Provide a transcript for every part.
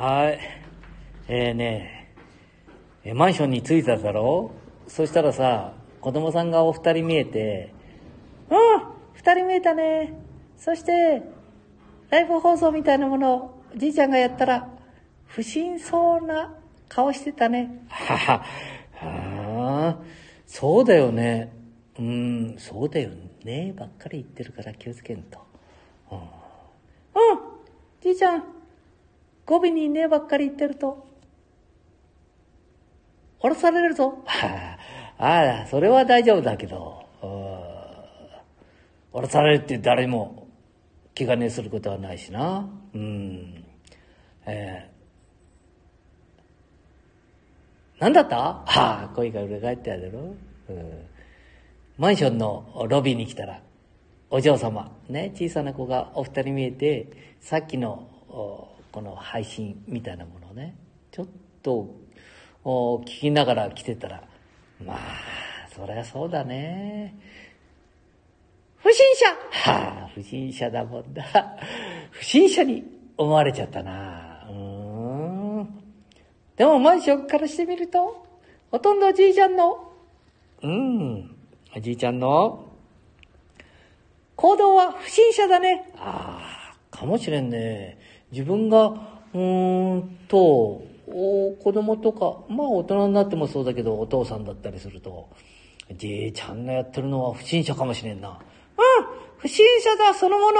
はい。えー、ねえ、マンションに着いただろ？そしたらさ、子供さんがお二人見えて、うん二人見えたね。そして、ライブ放送みたいなものをじいちゃんがやったら、不審そうな顔してたね。はは、はあ、そうだよね。うん、そうだよね。ばっかり言ってるから気をつけんと。うん、うん、じいちゃん、語尾にねばっかり言ってると、降ろされるぞ。あ、あ、それは大丈夫だけど、降ろされるって誰も気兼ねすることはないしな。うん。えー、なんだった？はあ、声が裏返ってやるろ。うん。マンションのロビーに来たら、お嬢様、ね、小さな子がお二人見えて、さっきの、この配信みたいなものをね、ちょっと、聞きながら来てたら、まあ、そりゃそうだね。不審者はあ、不審者だもんだ。不審者に思われちゃったな。うん。でもマンションからしてみると、ほとんどじいちゃんの、うん、おじいちゃんの行動は不審者だね。ああ、かもしれんね。自分が、うーんと、お子供とか、まあ大人になってもそうだけど、お父さんだったりすると、じいちゃんがやってるのは不審者かもしれんな。うん、不審者だ、そのもの。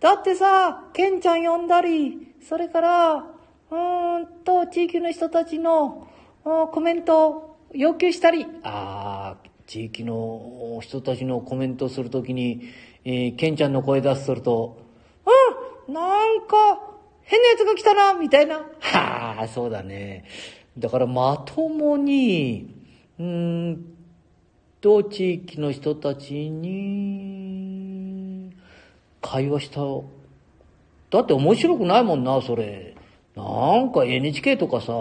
だってさ、ケンちゃん呼んだり、それから、うーんと、地域の人たちのコメントを要求したり、ああ、地域の人たちのコメントするときに、えー、ケンちゃんの声出すると、なんか、変なやつが来たな、みたいな。はあ、そうだね。だからまともに、うんと、地域の人たちに、会話した。だって面白くないもんな、それ。なんか NHK とかさ、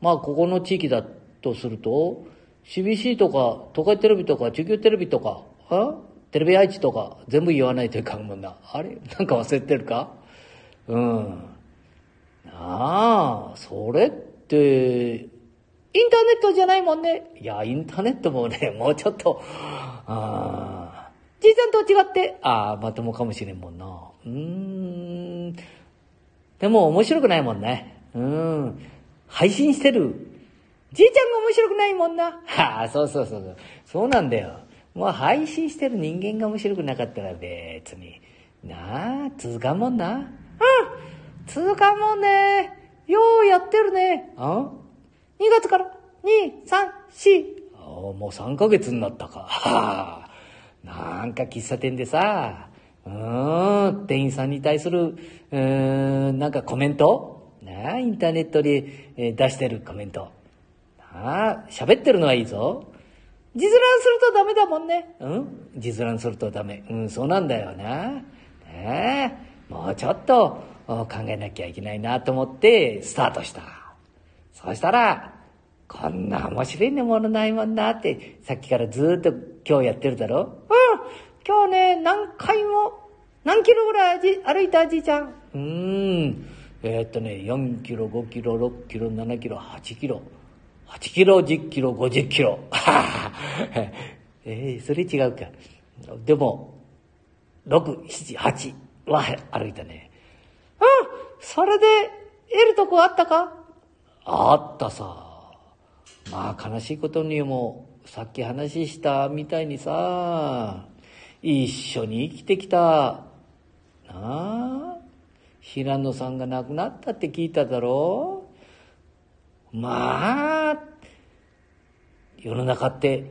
まあここの地域だとすると、CBC とか、東海テレビとか、中京テレビとか、あテレビ愛知とか、全部言わないといかんもんな。あれ？なんか忘れてるか？うん。なあ、それって、インターネットじゃないもんね。いや、インターネットもね、もうちょっと、あじいちゃんと違って、ああ、まともかもしれんもんな。うーん。でも面白くないもんね。うん。配信してる。じいちゃんが面白くないもんな。は あ、そうそうそうそう。そうなんだよ。もう配信してる人間が面白くなかったら別に。なあ、続かんもんな。うん続かんもんね。ようやってるね。あ ?2 月から、2、3、4。あもう3ヶ月になったか。はあ。なんか喫茶店でさ、うーん、店員さんに対する、うーん、なんかコメント？なあ、インターネットで、えー出してるコメント。なあ、喋ってるのはいいぞ。実覧するとダメだもんね。うん？実覧するとダメ。うん、そうなんだよな。ねえ、もうちょっとお考えなきゃいけないなと思ってスタートした。そしたら、こんな面白いものないもんなって、さっきからずっと今日やってるだろ？うん今日ね、何回も、何キロぐらいじ歩いたじいちゃん。うーん。えーっとね、4キロ、5キロ、6キロ、7キロ、8キロ。8キロ、10キロ、50キロ。えー、それ違うか。でも、6、7、8は歩いたね。うんそれで、得るとこあったか？あったさ。まあ悲しいことにも、さっき話したみたいにさ、一緒に生きてきた、なあ、平野さんが亡くなったって聞いただろうまあ、世の中って、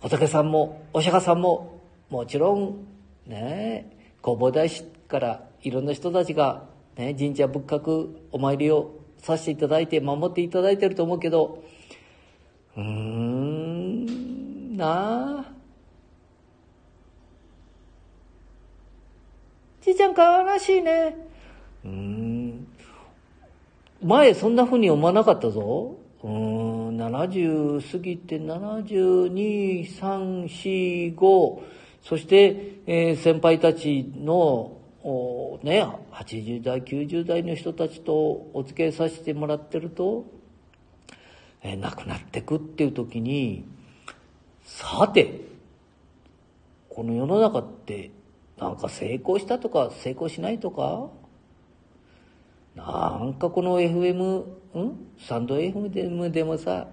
仏さんもお釈迦さんも、もちろん、ね、弘法大師からいろんな人たちが、ね、神社仏閣お参りをさせていただいて守っていただいてると思うけど、うーん、なあ。じいちゃん悲しいね。うーん。前そんな風に思わなかったぞ。うー70過ぎて72、3、4、5、そして、えー先輩たちの、ね、80代、90代の人たちとお付き合いさせてもらってると、えー、亡くなってくっていう時に、さて、この世の中ってなんか成功したとか成功しないとか？なんかこの FM、ん？サンド FM でもさ、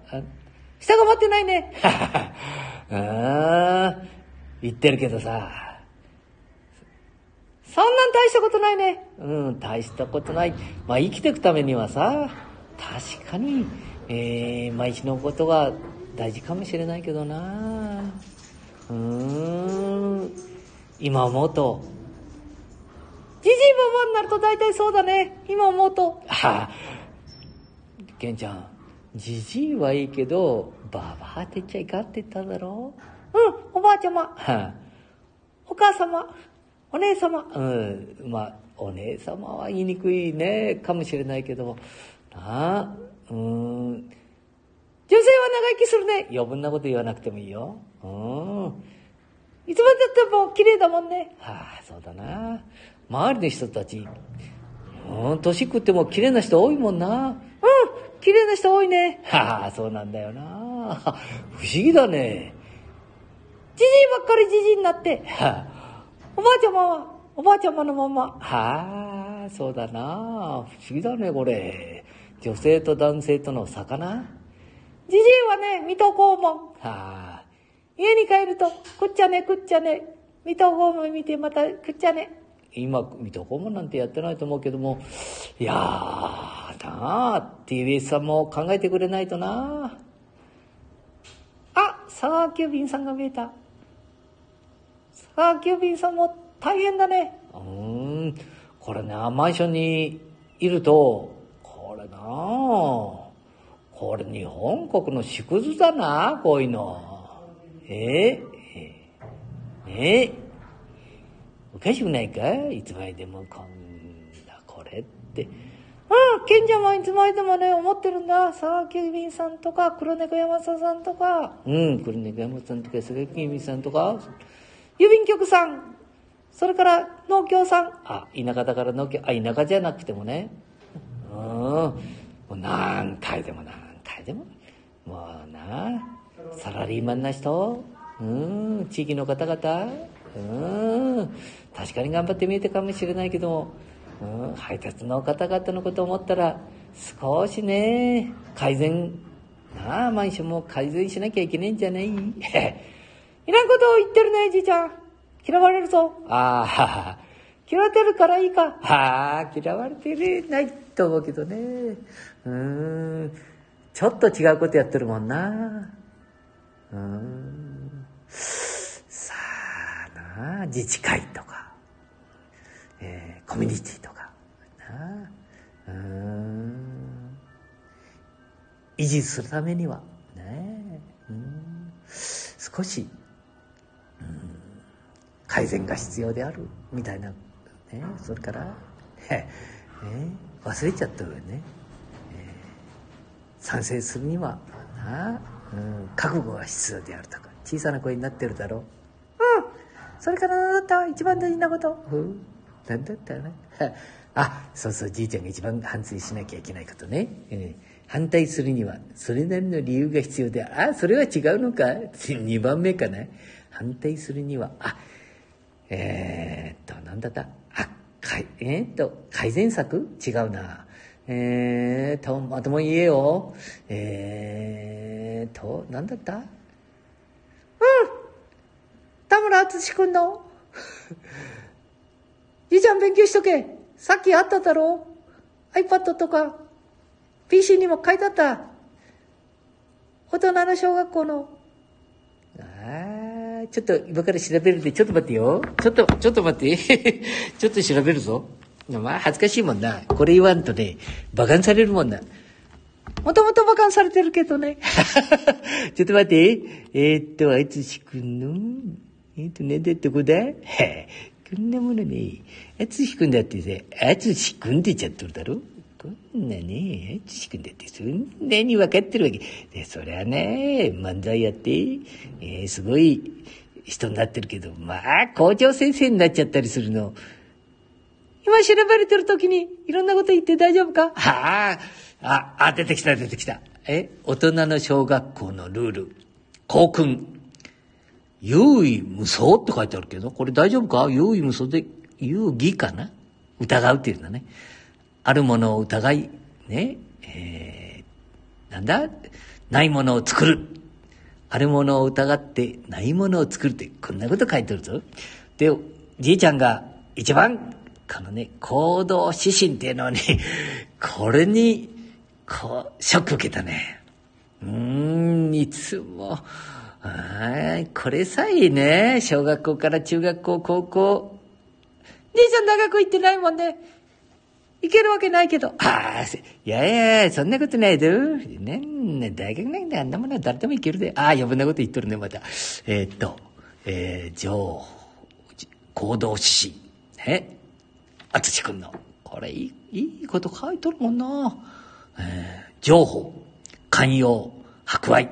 下が待ってないね。あ言ってるけどさ、そんなん大したことないね。うん、大したことない。まあ生きていくためにはさ、確かに、えー、毎日のことが大事かもしれないけどな。うーん、今思うと、じじいばばになると大体そうだね。今思うと。はあ、ケンちゃん、じじいはいいけど、ばばって言っちゃいかんって言っただろ？ううん、おばあちゃま。はあ、お母様、お姉様。うん、まあ、お姉様は言いにくいね、かもしれないけど、なあ、うん、女性は長生きするね。余分なこと言わなくてもいいよ。うん。いつまでだっても綺麗だもんね。はあ、そうだな。周りの人たち、うん、年食っても綺麗な人多いもんな。うん、綺麗な人多いね。はあ、そうなんだよな。不思議だね。じじいばっかりじじいになって。はあ、おばあちゃまは、おばあちゃまのまま。はあ、そうだな。不思議だね、これ。女性と男性との差かな。じじいはね、水戸黄門。はあ、家に帰ると、くっちゃね、くっちゃね。水戸黄門見てまたくっちゃね。今、水戸黄門なんてやってないと思うけども、いやー、なあ、TBS さんも考えてくれないとなあ、佐川急便さんが見えた。佐川急便さんも大変だね。うん、これね、マンションにいると、これな、これ日本国の縮図だな、こういうの。えー、えー、ええーおかしくないか？いつまでもこんなこれって。ああ、賢者もいつまでもね、思ってるんだ。沢木便さんとか、黒猫山田さんとか、うん、黒猫山田さんとか、菅木便さんとか、郵便局さん、それから農協さん、あ、田舎だから農協、あ、田舎じゃなくてもね、うん、もう何回でも何回でも、もうな、サラリーマンな人、うん、地域の方々、うん、確かに頑張って見えたかもしれないけども、うん、配達の方々のことを思ったら、少しね、改善、なあ、マンションも改善しなきゃいけないんじゃない？いらんことを言ってるね、じいちゃん。嫌われるぞ。ああ、嫌われてるからいいか。ああ、嫌われてないと思うけどね。うん、ちょっと違うことやってるもんな。うん。自治会とか、えー、コミュニティとか。なうん。維持するためにはね。うん。少し、うん、改善が必要である。みたいな、ね、それから、ね、忘れちゃった上ね、えー、賛成するにはな、うん、覚悟が必要であるとか。小さな声になってるだろう。それから何だった一番大事なこと。う。何だったな。あ、そうそう、じいちゃんが一番反省しなきゃいけないことね。うん、反対するには、それなりの理由が必要で、あ、それは違うのか ?2 番目かな？反対するには、あ、えー、っと、何だった？あ、かい、えー、っと、改善策？違うな。えーと、まとも言えよ。えーと、何だった？田村淳君のじいちゃん勉強しとけ。さっきあっただろ ?iPad とか PC にも書いてあった。大人の小学校の。ああ、ちょっと今から調べるんで、ちょっと待ってよ。ちょっと、ちょっと待って。ちょっと調べるぞ。まあ恥ずかしいもんな。これ言わんとね、馬鹿にされるもんな。もともと馬鹿にされてるけどね。ちょっと待って。えー、っと、あいつしくんのえっ、と、ね、でってこだへえこんなものね、あつしくんだってさ、あつしくんって言っちゃっとるだろ？こんなね、あつしくんだってそんなに分かってるわけ。で、そりゃね、漫才やって、えー、すごい人になってるけど、まあ、校長先生になっちゃったりするの、今調べれてる時にいろんなこと言って大丈夫か？はあ、あ、あ、出てきた出てきた。え大人の小学校のルール。校訓。優位無双って書いてあるけど、これ大丈夫か？優位無双で、遊戯かな？疑うっていうんだね。あるものを疑い、ね、えー、なんだ？ないものを作る。あるものを疑ってないものを作るって、こんなこと書いてるぞ。で、じいちゃんが一番、このね、行動指針っていうのに、これに、こう、ショック受けたね。うーん、いつも、はい、これさえね、小学校から中学校、高校。姉ちゃん大学行ってないもんね。行けるわけないけど。ああ、いやいや、そんなことないぞ。ねね、大学なんてあんなものは誰でも行けるで。ああ、余分なこと言っとるね、また。えー、っと、えー、情行動指針。ね。あつしくんの。これいい、いいこと書いとるもんな。えー、情報、寛容、博愛。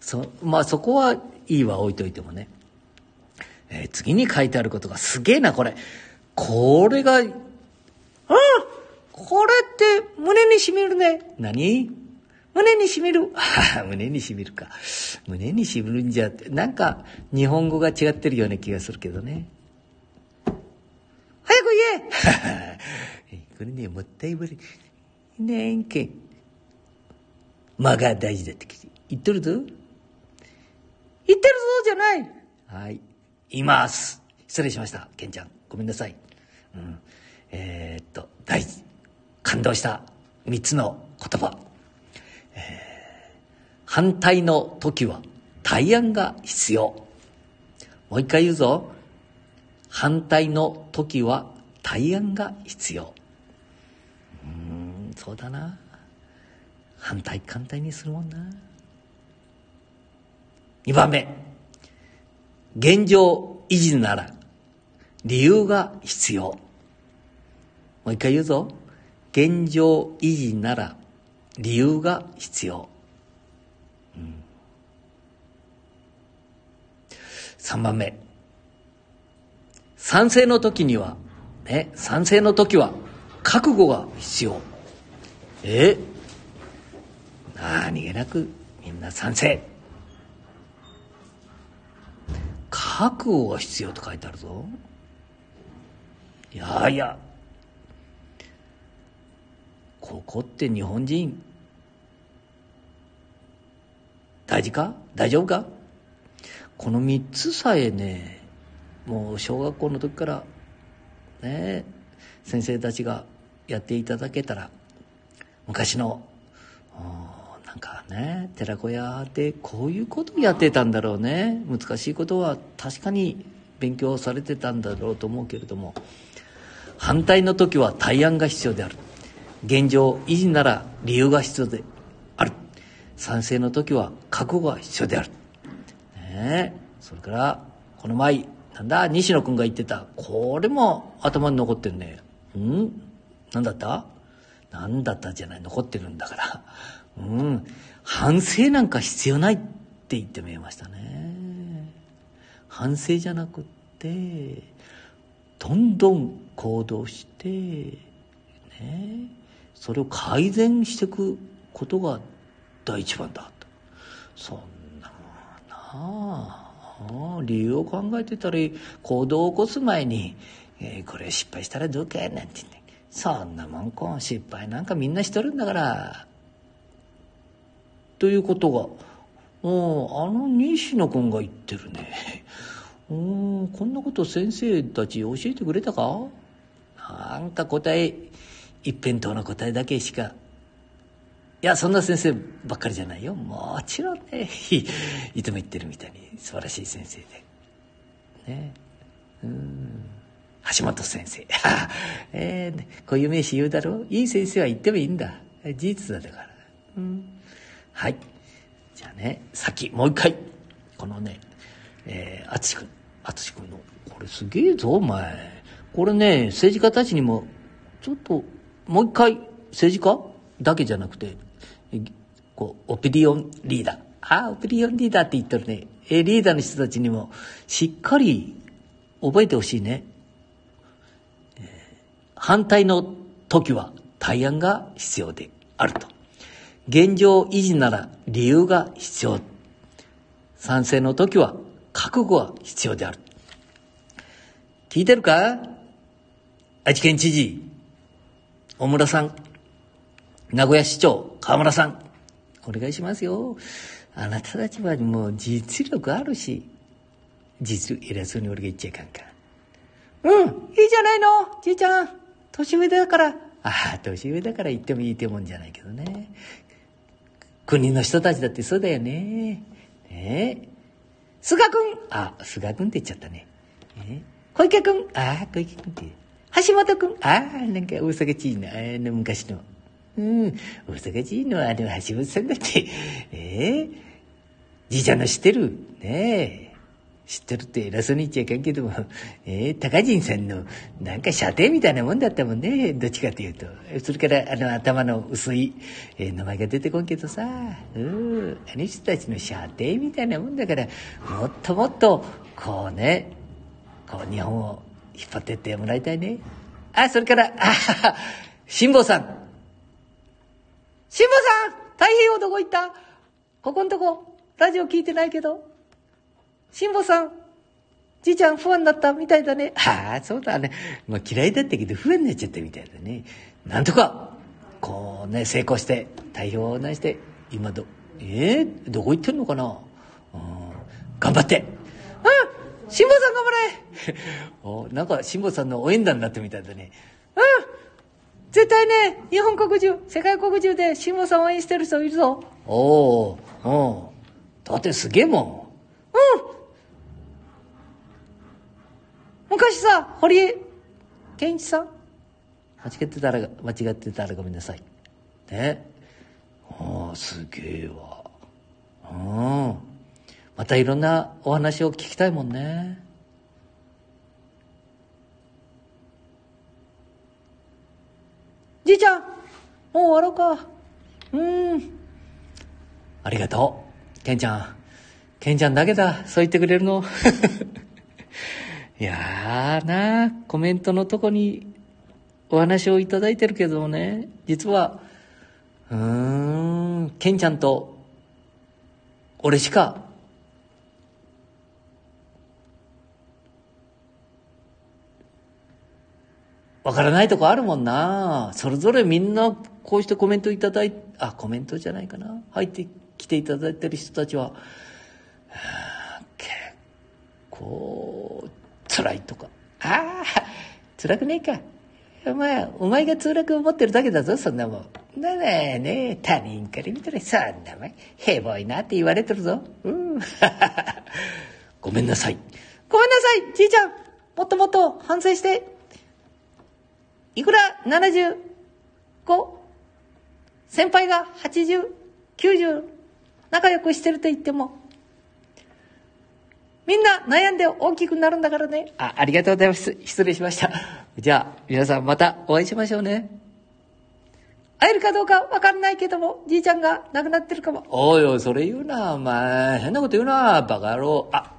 そ、まあそこはいいわ、置いといてもね。えー、次に書いてあることがすげえな、これ。これが、ああこれって胸にしみるね。何？胸にしみる？胸にしみるか。胸にしみるんじゃって、なんか日本語が違ってるような気がするけどね。早く言え これね、もったいぶり。ねんけん。間が大事だって言っとるぞ。言ってるぞじゃない。はい。います。失礼しました。ケンちゃん。ごめんなさい。うん。えー、っと、大事。感動した三つの言葉。えー、反対の時は対案が必要。もう一回言うぞ。反対の時は対案が必要。うん、そうだな。反対簡単にするもんな。二番目。現状維持なら理由が必要。もう一回言うぞ。現状維持なら理由が必要。うん、3番目。賛成の時には、ね、賛成の時は覚悟が必要。え？何気なくみんな賛成。覚悟が必要と書いてあるぞ。いやいや、ここって日本人、大事か？大丈夫か？この三つさえね、もう小学校の時から、ね、先生たちがやっていただけたら、昔の、なんかね、寺子屋でこういうことをやってたんだろうね。難しいことは確かに勉強されてたんだろうと思うけれども、反対の時は対案が必要である。現状維持なら理由が必要である。賛成の時は覚悟が必要である。ねそれから、この前、なんだ、西野くんが言ってた、これも頭に残ってるねう。ん？何だった？何だったじゃない、残ってるんだから。うん。反省なんか必要ないって言ってみえましたね。反省じゃなくって、どんどん行動して、ねそれを改善していくことが第一番だと。そんなもんなあ。理由を考えてたり、行動を起こす前に、えー、これ失敗したらどうかなんて言って。そんなもんこ失敗なんかみんなしとるんだから。ということが、うん、あの西野君が言ってるね。うん、こんなこと先生たち教えてくれたか？なんか答え一辺倒の答えだけしか。いやそんな先生ばっかりじゃないよ。もちろんね。いつも言ってるみたいに。素晴らしい先生で。ね。うん。橋本先生。えー、こういう名詞言うだろう？いい先生は言ってもいいんだ。事実だだから。うん。はいじゃあね先もう一回このねえー、淳君淳君のこれすげえぞお前これね政治家たちにもちょっともう一回政治家だけじゃなくて、こう、オピニオンリーダー。ああ、オピニオンリーダーって言ってるね。え、リーダーの人たちにも、しっかり覚えてほしいね。反対の時は対案が必要であると。現状維持なら理由が必要。賛成の時は覚悟は必要である。聞いてるか？愛知県知事、小村さん、名古屋市長、河村さん、お願いしますよ。あなたたちはもう実力あるし、実力、偉そうに俺が言っちゃいかんか。うん、いいじゃないの、じいちゃん。年上だから。ああ、年上だから言ってもいいってもんじゃないけどね。国の人たちだってそうだよね。ねえ。菅君あ、菅君って言っちゃったね。え小池君ああ、小池君って。橋本君ああ、なんか大阪知事の、あの昔の。うん、大阪知事のあの橋本さんだって、ええじいちゃんの知ってるねえ。知ってるって偉そうに言っちゃいかんけども、えー、高人さんのなんか射程みたいなもんだったもんね、どっちかっていうと。それからあの頭の薄い、えー、名前が出てこんけどさ、うん、あの人たちの射程みたいなもんだから、もっともっと、こうね、こう日本を引っ張ってってもらいたいね。あ、それから、あ辛坊さん。辛坊さん太平洋どこ行った？ここんとこ、ラジオ聞いてないけど。辛坊さん、じいちゃん不安だったみたいだね。ああ、そうだね。まあ嫌いだったけど不安になっちゃったみたいだね。なんとか、こうね、成功して、代表をなして、今ど、えー、どこ行ってんのかな、うん、頑張って。うん辛坊さん頑張れ おなんか辛坊さんの応援団になってみたいだね。うん絶対ね、日本国中、世界国中で辛坊さん応援してる人いるぞ。おお、うん。だってすげえもん。うん昔さ、堀江健一さん？間違ってたら、間違ってたらごめんなさい。ね。ああ、すげえわ。うん。またいろんなお話を聞きたいもんね。じいちゃんもう終わろうか。うん。ありがとう。ケンちゃん。ケンちゃんだけだ。そう言ってくれるの。いやーなコメントのとこにお話をいただいてるけどもね、実は、うーん、ケンちゃんと、俺しか、わからないとこあるもんな。それぞれみんなこうしてコメントいただいあ、コメントじゃないかな。入ってきていただいてる人たちは、結構、辛いとか。ああ、辛くねえか。お前、お前が辛く思ってるだけだぞ、そんなもん。だねね他人から見たら、そんなもん、ヘボいなって言われてるぞ。うん。ごめんなさい。ごめんなさい、じいちゃん。もっともっと反省して。いくら 75? 先輩が80、90、仲良くしてると言っても、みんな悩んで大きくなるんだからね。あ、ありがとうございます。失礼しました。じゃあ、皆さんまたお会いしましょうね。会えるかどうかわかんないけども、じいちゃんが亡くなってるかも。おいおい、それ言うな、お前。変なこと言うな、バカ野郎。あ、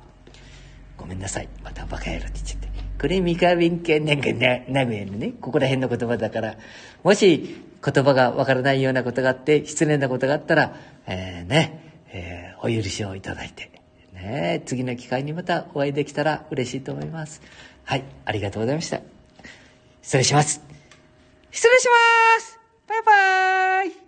ごめんなさい。またバカ野郎って言っちゃって。これ、三河弁慶なんかな、名古屋のね、ここら辺の言葉だから、もし言葉がわからないようなことがあって、失礼なことがあったら、えー、ね、えー、お許しをいただいて。ね次の機会にまたお会いできたら嬉しいと思います。はい、ありがとうございました。失礼します。失礼しますバイバーイ